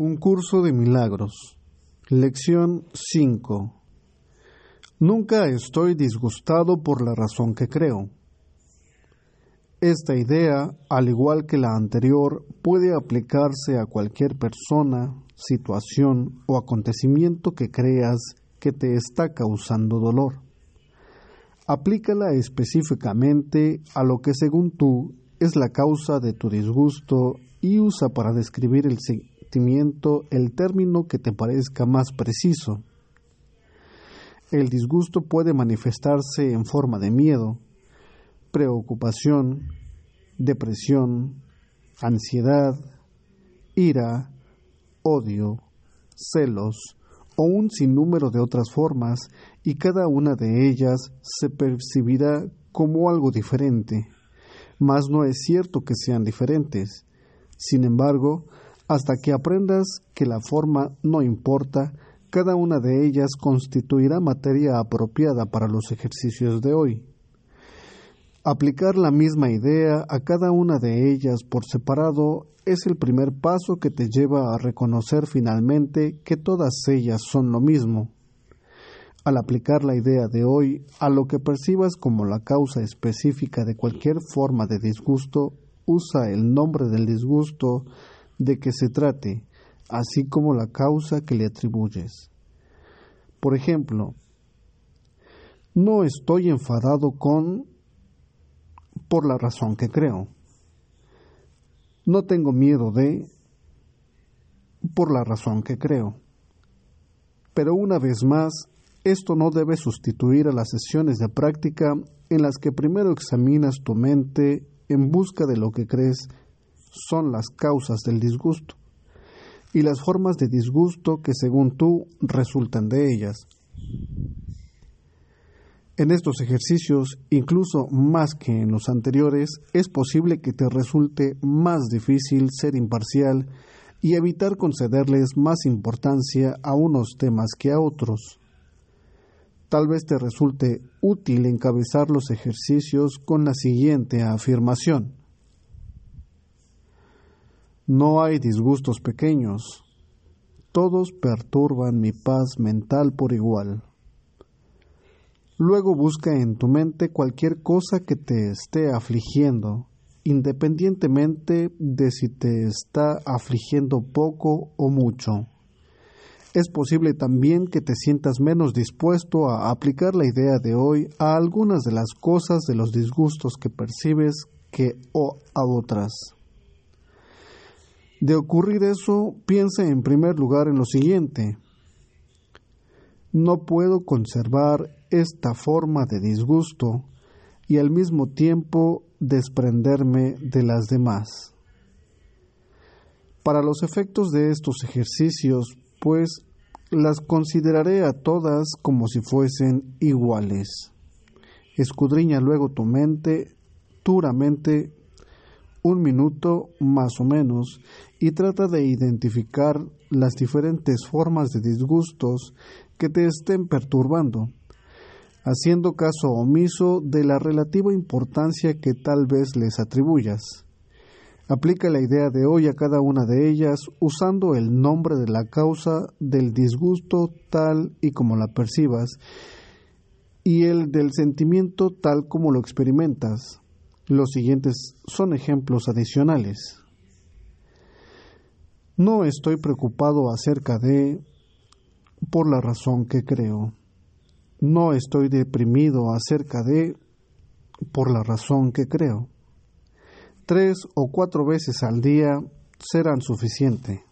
Un curso de milagros. Lección 5. Nunca estoy disgustado por la razón que creo. Esta idea, al igual que la anterior, puede aplicarse a cualquier persona, situación o acontecimiento que creas que te está causando dolor. Aplícala específicamente a lo que según tú es la causa de tu disgusto y usa para describir el el término que te parezca más preciso. El disgusto puede manifestarse en forma de miedo, preocupación, depresión, ansiedad, ira, odio, celos o un sinnúmero de otras formas y cada una de ellas se percibirá como algo diferente. Mas no es cierto que sean diferentes. Sin embargo, hasta que aprendas que la forma no importa, cada una de ellas constituirá materia apropiada para los ejercicios de hoy. Aplicar la misma idea a cada una de ellas por separado es el primer paso que te lleva a reconocer finalmente que todas ellas son lo mismo. Al aplicar la idea de hoy a lo que percibas como la causa específica de cualquier forma de disgusto, usa el nombre del disgusto de que se trate, así como la causa que le atribuyes. Por ejemplo, no estoy enfadado con por la razón que creo. No tengo miedo de por la razón que creo. Pero una vez más, esto no debe sustituir a las sesiones de práctica en las que primero examinas tu mente en busca de lo que crees son las causas del disgusto y las formas de disgusto que según tú resultan de ellas. En estos ejercicios, incluso más que en los anteriores, es posible que te resulte más difícil ser imparcial y evitar concederles más importancia a unos temas que a otros. Tal vez te resulte útil encabezar los ejercicios con la siguiente afirmación. No hay disgustos pequeños, todos perturban mi paz mental por igual. Luego busca en tu mente cualquier cosa que te esté afligiendo, independientemente de si te está afligiendo poco o mucho. Es posible también que te sientas menos dispuesto a aplicar la idea de hoy a algunas de las cosas de los disgustos que percibes que o a otras. De ocurrir eso, piensa en primer lugar en lo siguiente. No puedo conservar esta forma de disgusto y al mismo tiempo desprenderme de las demás. Para los efectos de estos ejercicios, pues las consideraré a todas como si fuesen iguales. Escudriña luego tu mente duramente un minuto más o menos y trata de identificar las diferentes formas de disgustos que te estén perturbando haciendo caso omiso de la relativa importancia que tal vez les atribuyas. Aplica la idea de hoy a cada una de ellas usando el nombre de la causa del disgusto tal y como la percibas y el del sentimiento tal como lo experimentas. Los siguientes son ejemplos adicionales. No estoy preocupado acerca de por la razón que creo. No estoy deprimido acerca de por la razón que creo. Tres o cuatro veces al día serán suficiente.